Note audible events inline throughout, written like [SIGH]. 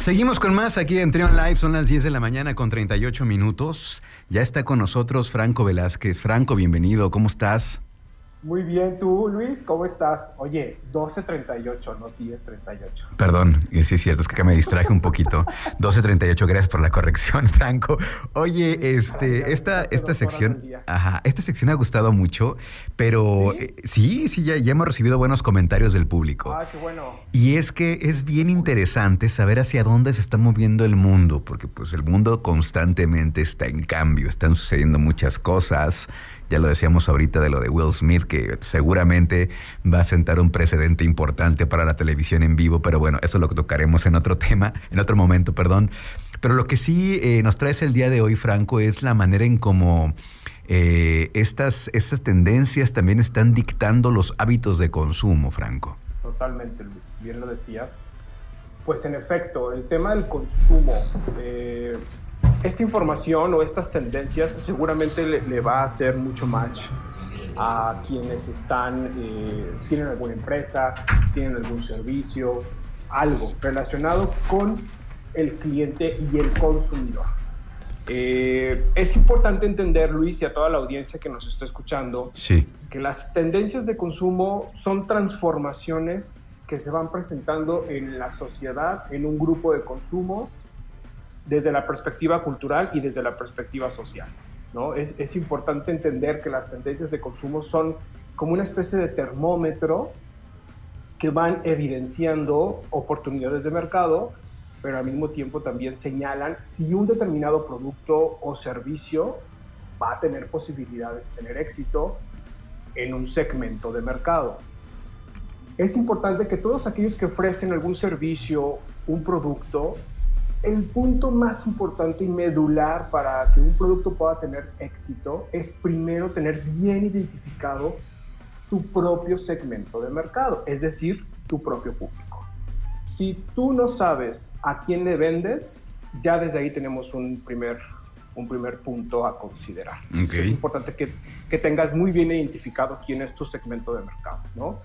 Seguimos con más aquí en Trion Live, son las 10 de la mañana con 38 minutos. Ya está con nosotros Franco Velázquez. Franco, bienvenido, ¿cómo estás? Muy bien, tú, Luis, ¿cómo estás? Oye, 12.38, no 10.38. Perdón, sí es cierto, es que me distraje un poquito. [LAUGHS] 12.38, gracias por la corrección, [LAUGHS] Franco. Oye, este, esta, esta sección, ajá, esta sección ha gustado mucho, pero sí, eh, sí, ya, ya hemos recibido buenos comentarios del público. Ah, qué bueno. Y es que es bien interesante saber hacia dónde se está moviendo el mundo, porque pues el mundo constantemente está en cambio, están sucediendo muchas cosas ya lo decíamos ahorita de lo de Will Smith, que seguramente va a sentar un precedente importante para la televisión en vivo, pero bueno, eso lo tocaremos en otro [LAUGHS] tema, en otro momento, perdón. Pero lo que sí eh, nos trae el día de hoy, Franco, es la manera en cómo eh, estas, estas tendencias también están dictando los hábitos de consumo, Franco. Totalmente, Luis, bien lo decías. Pues en efecto, el tema del consumo, eh, esta información o estas tendencias seguramente le, va a hacer mucho match a quienes están, eh, tienen alguna empresa, tienen algún servicio, algo relacionado con el cliente y el consumidor. Eh, es importante entender, Luis, y a toda la audiencia que nos está escuchando, que las tendencias de consumo son transformaciones que se van presentando en la sociedad, en un grupo de consumo desde la perspectiva cultural y desde la perspectiva social. ¿no? Es, es importante entender que las tendencias de consumo son como una especie de termómetro que van evidenciando oportunidades de mercado, pero al mismo tiempo también señalan si un determinado producto o servicio va a tener posibilidades de tener éxito en un segmento de mercado. Es importante que todos aquellos que ofrecen algún servicio, un producto, el punto más importante y medular para que un producto pueda tener éxito es primero tener bien identificado tu propio segmento de mercado, es decir, tu propio público. Si tú no sabes a quién le vendes, ya desde ahí tenemos un primer, un primer punto a considerar. Es importante que, que tengas muy bien identificado quién es tu segmento de mercado, ¿no?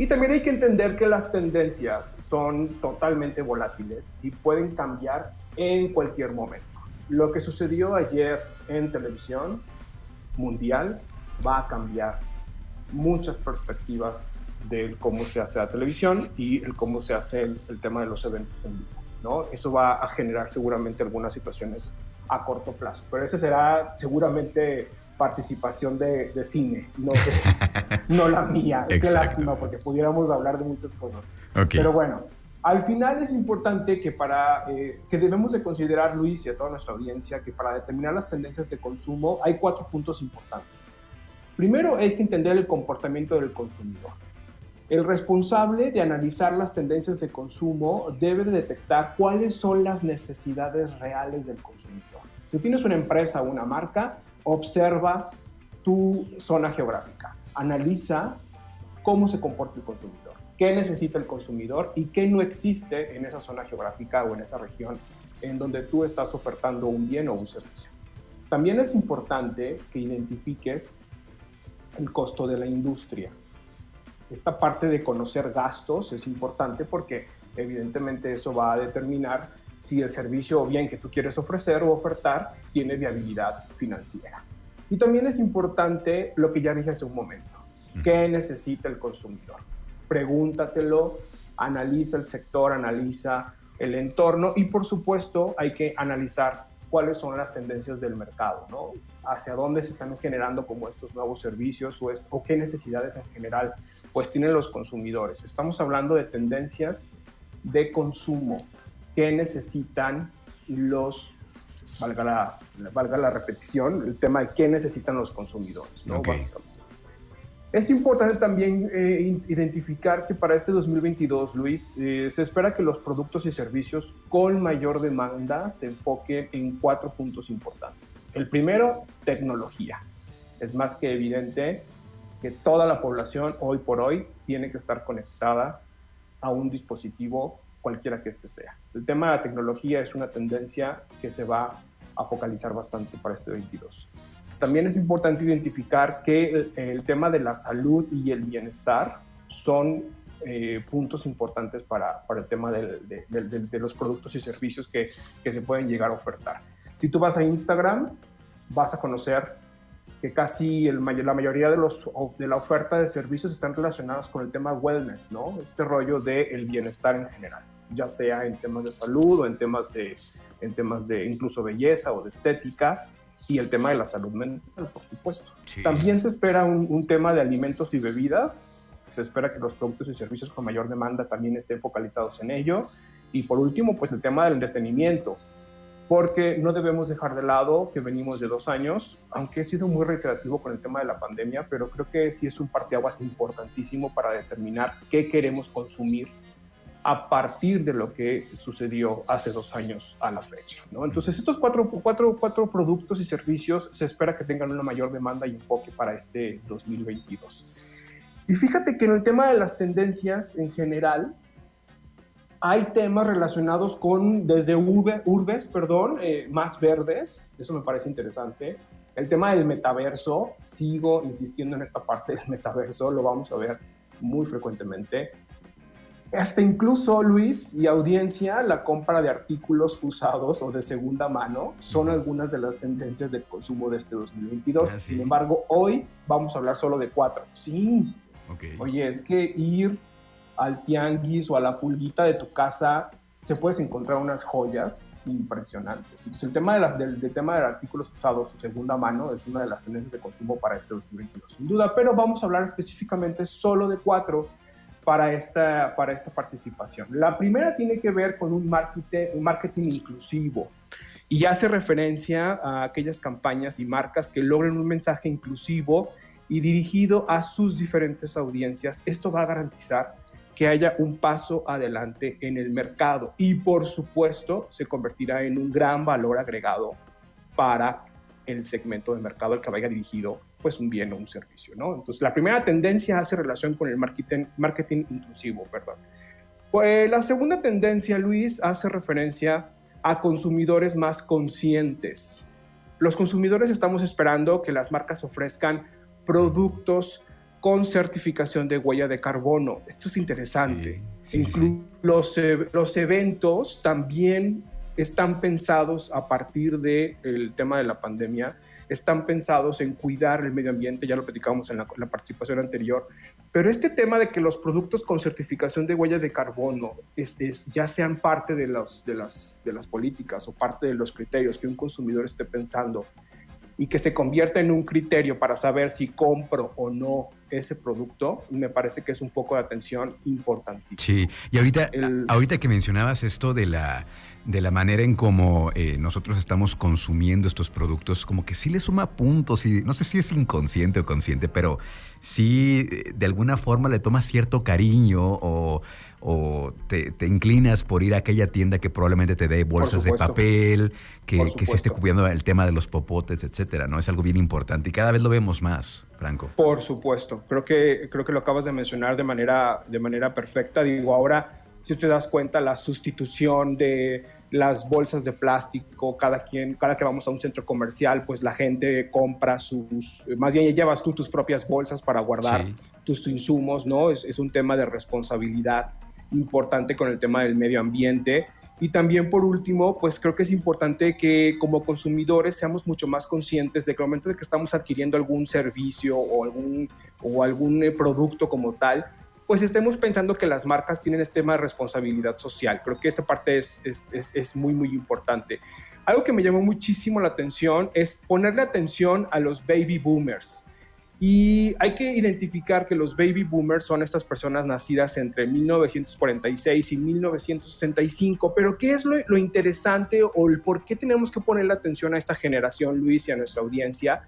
Y también hay que entender que las tendencias son totalmente volátiles y pueden cambiar en cualquier momento. Lo que sucedió ayer en televisión mundial va a cambiar muchas perspectivas de cómo se hace la televisión y el cómo se hace el, tema de los eventos en vivo. ¿no? Eso va a generar seguramente algunas situaciones a corto plazo, pero ese será seguramente participación de, cine, no, [LAUGHS] no la mía. Qué lástima, porque pudiéramos hablar de muchas cosas. Pero bueno, al final es importante que para eh, que debemos de considerar, Luis, y a toda nuestra audiencia, que para determinar las tendencias de consumo hay cuatro puntos importantes. Primero, hay que entender el comportamiento del consumidor. El responsable de analizar las tendencias de consumo debe detectar cuáles son las necesidades reales del consumidor. Si tienes una empresa o una marca, observa tu zona geográfica, analiza cómo se comporta el consumidor, qué necesita el consumidor y qué no existe en esa zona geográfica o en esa región en donde tú estás ofertando un bien o un servicio. También es importante que identifiques el costo de la industria. Esta parte de conocer gastos es importante porque evidentemente eso va a determinar si el servicio o bien que tú quieres ofrecer o ofertar tiene viabilidad financiera. Y también es importante lo que ya dije hace un momento, ¿qué necesita el consumidor? Pregúntatelo, analiza el sector, analiza el entorno y por supuesto hay que analizar cuáles son las tendencias del mercado, ¿no? Hacia dónde se están generando como estos nuevos servicios o, o qué necesidades en general pues tienen los consumidores. Estamos hablando de tendencias de consumo, qué necesitan los, valga la, valga la repetición, el tema de qué necesitan los consumidores, ¿no? Es importante también eh, identificar que para este 2022, Luis, eh, se espera que los productos y servicios con mayor demanda se enfoquen en cuatro puntos importantes. El primero, tecnología. Es más que evidente que toda la población hoy por hoy tiene que estar conectada a un dispositivo cualquiera que este sea. El tema de la tecnología es una tendencia que se va a focalizar bastante para este 22. También es importante identificar que el, tema de la salud y el bienestar son eh, puntos importantes para, para el tema de, de, los productos y servicios que, que se pueden llegar a ofertar. Si tú vas a Instagram, vas a conocer que casi el, la mayoría de, los, de la oferta de servicios están relacionados con el tema wellness, ¿no? Este rollo del el bienestar en general, ya sea en temas de salud o en temas de, en temas de incluso belleza o de estética y el tema de la salud mental, por supuesto. También se espera un, un, tema de alimentos y bebidas. Se espera que los productos y servicios con mayor demanda también estén focalizados en ello. Y por último, pues el tema del entretenimiento porque no debemos dejar de lado que venimos de dos años, aunque he sido muy reiterativo con el tema de la pandemia, pero creo que sí es un parteaguas importantísimo para determinar qué queremos consumir a partir de lo que sucedió hace dos años a la fecha. ¿no? Entonces, estos cuatro, cuatro, cuatro productos y servicios se espera que tengan una mayor demanda y enfoque para este 2022. Y fíjate que en el tema de las tendencias en general, hay temas relacionados con desde urbes, perdón, eh, más verdes, eso me parece interesante. El tema del metaverso, sigo insistiendo en esta parte del metaverso, lo vamos a ver muy frecuentemente. Hasta incluso, Luis y audiencia, la compra de artículos usados o de segunda mano son algunas de las tendencias de consumo de este 2022. Ah, Sin embargo, hoy vamos a hablar solo de cuatro. Sí. Oye, es que ir al tianguis o a la pulguita de tu casa, te puedes encontrar unas joyas impresionantes. Entonces, el tema, de las, del, tema de artículos usados o segunda mano es una de las tendencias de consumo para este 2022, sin duda, pero vamos a hablar específicamente solo de cuatro para esta, para esta participación. La primera tiene que ver con un marketing, un marketing inclusivo y hace referencia a aquellas campañas y marcas que logren un mensaje inclusivo y dirigido a sus diferentes audiencias. Esto va a garantizar que haya un paso adelante en el mercado y por supuesto se convertirá en un gran valor agregado para el segmento de mercado al que vaya dirigido pues un bien o un servicio, ¿no? Entonces la primera tendencia hace relación con el marketing, marketing inclusivo, perdón. Pues la segunda tendencia, Luis, hace referencia a consumidores más conscientes. Los consumidores estamos esperando que las marcas ofrezcan productos con certificación de huella de carbono. Esto es interesante. Los, e, los, eventos también están pensados a partir del tema de la pandemia, están pensados en cuidar el medio ambiente, ya lo platicamos en la, participación anterior, pero este tema de que los productos con certificación de huella de carbono es, ya sean parte de, los, de, las, de las políticas o parte de los criterios que un consumidor esté pensando y que se convierta en un criterio para saber si compro o no ese producto, me parece que es un foco de atención importantísimo. Sí, y ahorita, ahorita que mencionabas esto de la, de la manera en cómo eh, nosotros estamos consumiendo estos productos, como que sí le suma puntos, y no sé si es inconsciente o consciente, pero sí eh, de alguna forma le toma cierto cariño o o te, inclinas por ir a aquella tienda que probablemente te dé bolsas de papel, que, se esté cubriendo el tema de los popotes, etcétera, ¿no? Es algo bien importante y cada vez lo vemos más, Franco. Por supuesto, creo que, creo que lo acabas de mencionar de manera, de manera perfecta. Digo, ahora, si te das cuenta, la sustitución de las bolsas de plástico, cada quien, cada que vamos a un centro comercial, pues la gente compra sus, más bien llevas tú tus propias bolsas para guardar tus insumos, ¿no? Es, es un tema de responsabilidad importante con el tema del medio ambiente. Y también por último, pues creo que es importante que como consumidores seamos mucho más conscientes de que al momento de que estamos adquiriendo algún servicio o algún, o algún eh, producto como tal, pues estemos pensando que las marcas tienen este tema de responsabilidad social. Creo que esa parte es, es, es, muy, muy importante. Algo que me llamó muchísimo la atención es ponerle atención a los baby boomers. Y hay que identificar que los baby boomers son estas personas nacidas entre 1946 y 1965, pero ¿qué es lo, interesante o el por qué tenemos que ponerle atención a esta generación, Luis, y a nuestra audiencia?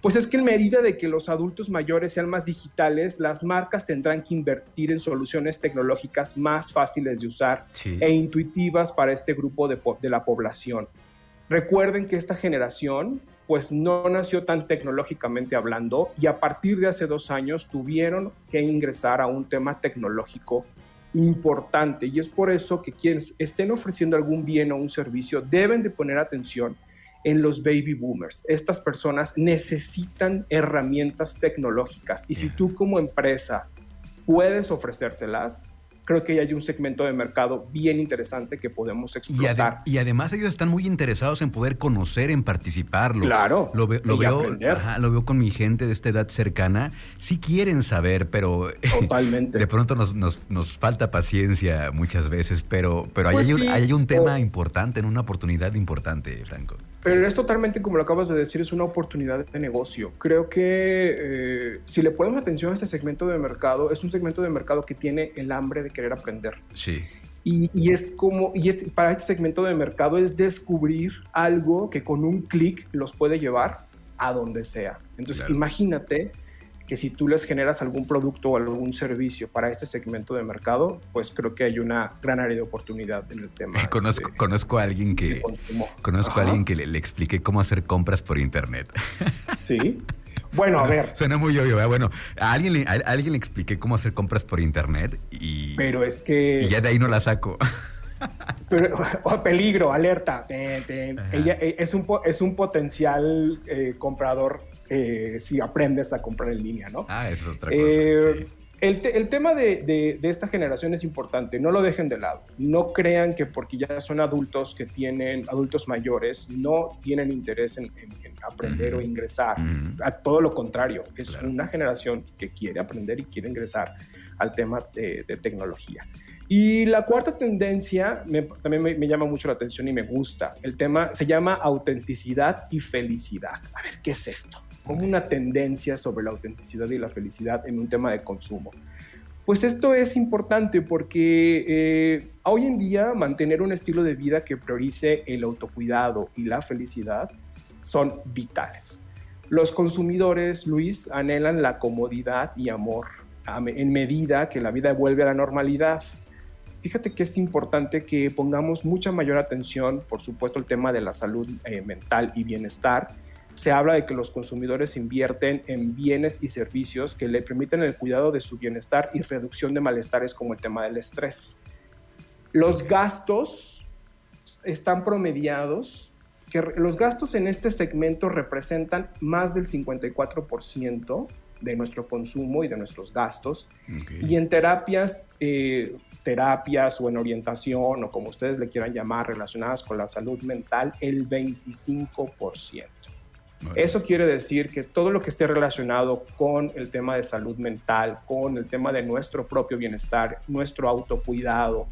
Pues es que en medida de que los adultos mayores sean más digitales, las marcas tendrán que invertir en soluciones tecnológicas más fáciles de usar e intuitivas para este grupo de, de la población. Recuerden que esta generación pues no nació tan tecnológicamente hablando y a partir de hace dos años tuvieron que ingresar a un tema tecnológico importante y es por eso que quienes estén ofreciendo algún bien o un servicio deben de poner atención en los baby boomers. Estas personas necesitan herramientas tecnológicas y si tú como empresa puedes ofrecérselas, creo que hay un segmento de mercado bien interesante que podemos explotar. Y, además ellos están muy interesados en poder conocer, en participar. Claro. Lo, veo, lo veo con mi gente de esta edad cercana. Sí quieren saber, pero Totalmente. [LAUGHS] de pronto nos, nos, falta paciencia muchas veces, pero, pero pues hay, un, tema importante, en una oportunidad importante, Franco. Pero es totalmente, como lo acabas de decir, es una oportunidad de negocio. Creo que eh, si le ponemos atención a este segmento de mercado, es un segmento de mercado que tiene el hambre de querer aprender. Sí. Y, es como, y para este segmento de mercado es descubrir algo que con un clic los puede llevar a donde sea. Entonces, imagínate que si tú les generas algún producto o algún servicio para este segmento de mercado, pues creo que hay una gran área de oportunidad en el tema. [LAUGHS] Conozco, este, conozco a alguien que conozco a alguien que le, le, expliqué cómo hacer compras por internet. [LAUGHS] Sí. Bueno, a ver. Suena muy obvio, Bueno, a alguien, le, alguien le expliqué cómo hacer compras por internet y. Pero es que. Y ya de ahí no la saco. [LAUGHS] Pero, oh, peligro, alerta. Ella eh, es un, es un potencial eh, comprador eh, si aprendes a comprar en línea, ¿no? Ah, eso es otra cosa. Eh, el, tema de, esta generación es importante, no lo dejen de lado. No crean que porque ya son adultos que tienen, adultos mayores, no tienen interés en, aprender o ingresar. A todo lo contrario, es una generación que quiere aprender y quiere ingresar al tema de, tecnología. Y la cuarta tendencia también me, me, llama mucho la atención y me gusta. El tema se llama autenticidad y felicidad. A ver, ¿qué es esto? Como una tendencia sobre la autenticidad y la felicidad en un tema de consumo. Pues esto es importante porque eh, hoy en día mantener un estilo de vida que priorice el autocuidado y la felicidad son vitales. Los consumidores, Luis, anhelan la comodidad y amor en medida que la vida vuelve a la normalidad. Fíjate que es importante que pongamos mucha mayor atención, por supuesto, el tema de la salud eh, mental y bienestar, se habla de que los consumidores invierten en bienes y servicios que le permiten el cuidado de su bienestar y reducción de malestares como el tema del estrés. Los gastos están promediados, que los gastos en este segmento representan más del 54% de nuestro consumo y de nuestros gastos. Y en terapias, eh, terapias o en orientación o como ustedes le quieran llamar, relacionadas con la salud mental, el 25%. Eso quiere decir que todo lo que esté relacionado con el tema de salud mental, con el tema de nuestro propio bienestar, nuestro autocuidado,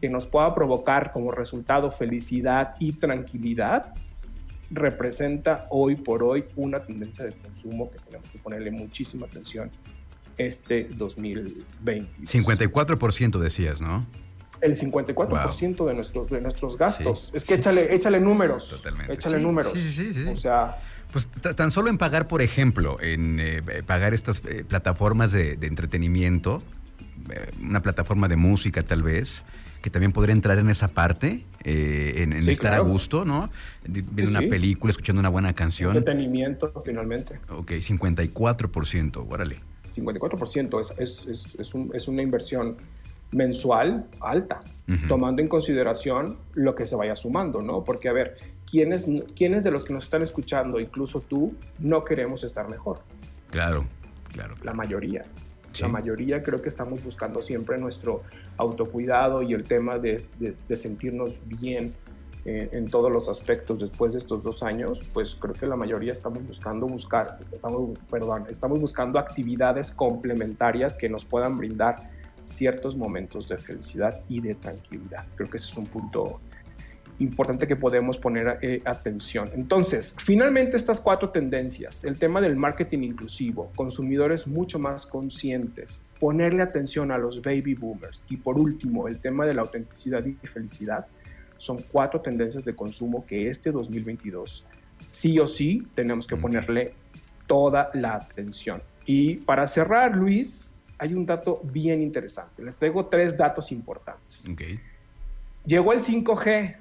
que nos pueda provocar como resultado felicidad y tranquilidad, representa hoy por hoy una tendencia de consumo que tenemos que ponerle muchísima atención este 2020. 54% decías, ¿no? El 54% de, nuestros, de nuestros gastos. es que échale, échale números. Totalmente. Échale números. Sí, sí, sí. O sea, pues tan solo en pagar, por ejemplo, en eh, pagar estas eh, plataformas de, entretenimiento, eh, una plataforma de música tal vez, que también podría entrar en esa parte, en, estar a gusto, ¿no? Viendo una película, escuchando una buena canción. Entretenimiento, finalmente. Ok, 54%, órale. 54% es, es, es, es, un, es una inversión mensual alta, tomando en consideración lo que se vaya sumando, ¿no? Porque, a ver, ¿quiénes, ¿quiénes de los que nos están escuchando, incluso tú, no queremos estar mejor? Claro, claro. La mayoría. La mayoría creo que estamos buscando siempre nuestro autocuidado y el tema de, de, sentirnos bien eh, en todos los aspectos después de estos dos años, pues creo que la mayoría estamos buscando buscar, estamos, perdón, estamos buscando actividades complementarias que nos puedan brindar ciertos momentos de felicidad y de tranquilidad. Creo que ese es un punto importante que podemos poner eh, atención. Entonces, finalmente estas cuatro tendencias, el tema del marketing inclusivo, consumidores mucho más conscientes, ponerle atención a los baby boomers y por último, el tema de la autenticidad y felicidad, son cuatro tendencias de consumo que este 2022 sí o sí tenemos que ponerle toda la atención. Y para cerrar, Luis, hay un dato bien interesante. Les traigo tres datos importantes. Llegó el 5G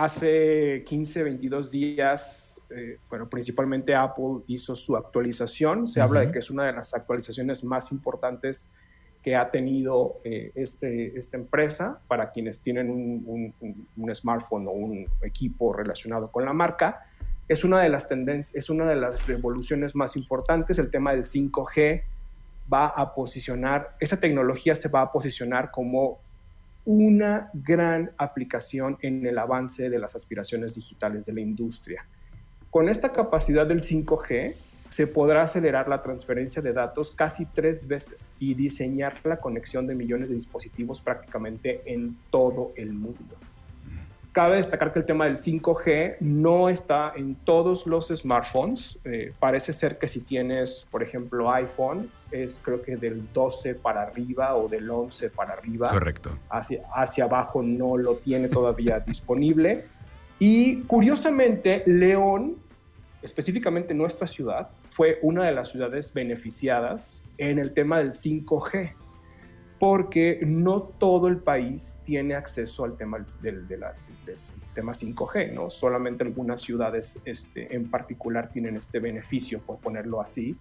hace 15, 22 días. Eh, bueno, principalmente Apple hizo su actualización. Se habla de que es una de las actualizaciones más importantes que ha tenido eh, este, esta empresa para quienes tienen un, un, smartphone o un equipo relacionado con la marca. Es una de las tendencias, es una de las revoluciones más importantes, el tema del 5G va a posicionar, esa tecnología se va a posicionar como una gran aplicación en el avance de las aspiraciones digitales de la industria. Con esta capacidad del 5G se podrá acelerar la transferencia de datos casi tres veces y diseñar la conexión de millones de dispositivos prácticamente en todo el mundo. Cabe destacar que el tema del 5G no está en todos los smartphones. Eh, parece ser que si tienes, por ejemplo, iPhone, es creo que del 12 para arriba o del 11 para arriba. Correcto. Hacia, hacia abajo no lo tiene todavía [LAUGHS] disponible. Y curiosamente, León, específicamente nuestra ciudad, fue una de las ciudades beneficiadas en el tema del 5G porque no todo el país tiene acceso al tema del, tema 5G, ¿no? Solamente algunas ciudades este, en particular tienen este beneficio, por ponerlo así,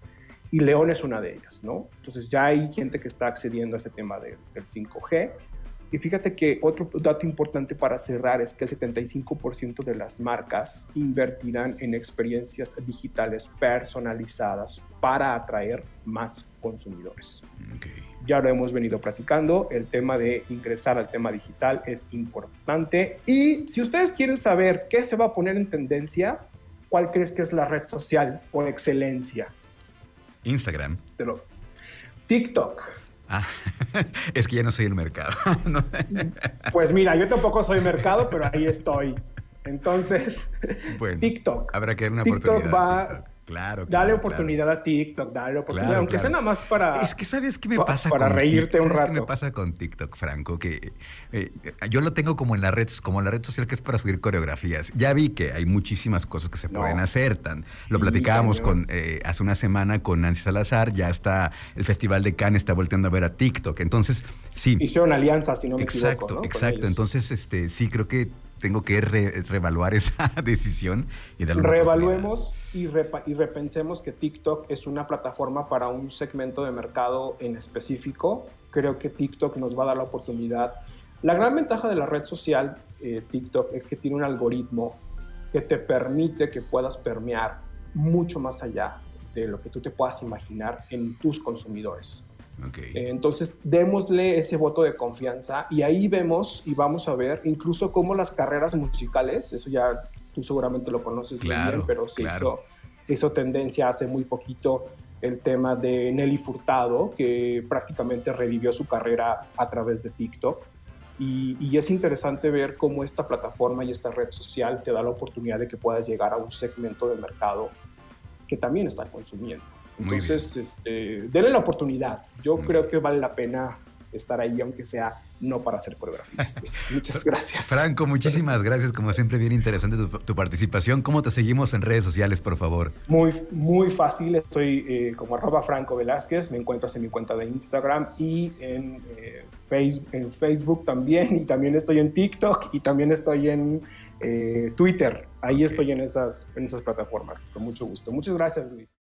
y León es una de ellas, ¿no? Entonces ya hay gente que está accediendo a ese tema del 5G. Y fíjate que otro dato importante para cerrar es que el 75% de las marcas invertirán en experiencias digitales personalizadas para atraer más consumidores. Okay ya lo hemos venido platicando, el tema de ingresar al tema digital es importante. Y si ustedes quieren saber qué se va a poner en tendencia, ¿cuál crees que es la red social por excelencia? Instagram. TikTok. Ah, [LAUGHS] es que ya no soy el mercado. [LAUGHS] pues mira, yo tampoco soy mercado, pero ahí estoy. Entonces, [LAUGHS] TikTok. Habrá que dar una TikTok Va, Claro, Dale oportunidad a TikTok, dale oportunidad, aunque sea nada más para. Es que sabes qué me pasa para reírte un rato. ¿Qué me pasa con TikTok, Franco? Que eh, yo lo tengo como en la red, como la red social que es para subir coreografías. Ya vi que hay muchísimas cosas que se pueden hacer. Tan, lo platicábamos con eh, hace una semana con Nancy Salazar. Ya está el Festival de Cannes está volteando a ver a TikTok. Entonces, sí. Hicieron alianza, si no me exacto, equivoco. Exacto, exacto. Entonces, este, sí creo que tengo que reevaluar esa [LAUGHS] decisión y darle Reevaluemos y, y, repensemos que TikTok es una plataforma para un segmento de mercado en específico. Creo que TikTok nos va a dar la oportunidad. La gran ventaja de la red social eh, TikTok es que tiene un algoritmo que te permite que puedas permear mucho más allá de lo que tú te puedas imaginar en tus consumidores. Eh, entonces, démosle ese voto de confianza y ahí vemos y vamos a ver incluso cómo las carreras musicales, eso ya tú seguramente lo conoces bien, pero se, hizo, se hizo tendencia hace muy poquito el tema de Nelly Furtado, que prácticamente revivió su carrera a través de TikTok. Y, y, es interesante ver cómo esta plataforma y esta red social te da la oportunidad de que puedas llegar a un segmento del mercado que también está consumiendo. Entonces, este, denle la oportunidad. Yo creo que vale la pena estar ahí, aunque sea no para hacer coreografías. [LAUGHS] Pues, muchas gracias. Franco, muchísimas gracias. Como siempre, bien interesante tu, participación. ¿Cómo te seguimos en redes sociales, por favor? Muy, muy fácil. Estoy eh, como arroba Franco Velázquez. Me encuentras en mi cuenta de Instagram y en, eh, Facebook, en Facebook también. Y también estoy en TikTok y también estoy en eh, Twitter. Ahí estoy en esas, en esas plataformas. Con mucho gusto. Muchas gracias, Luis.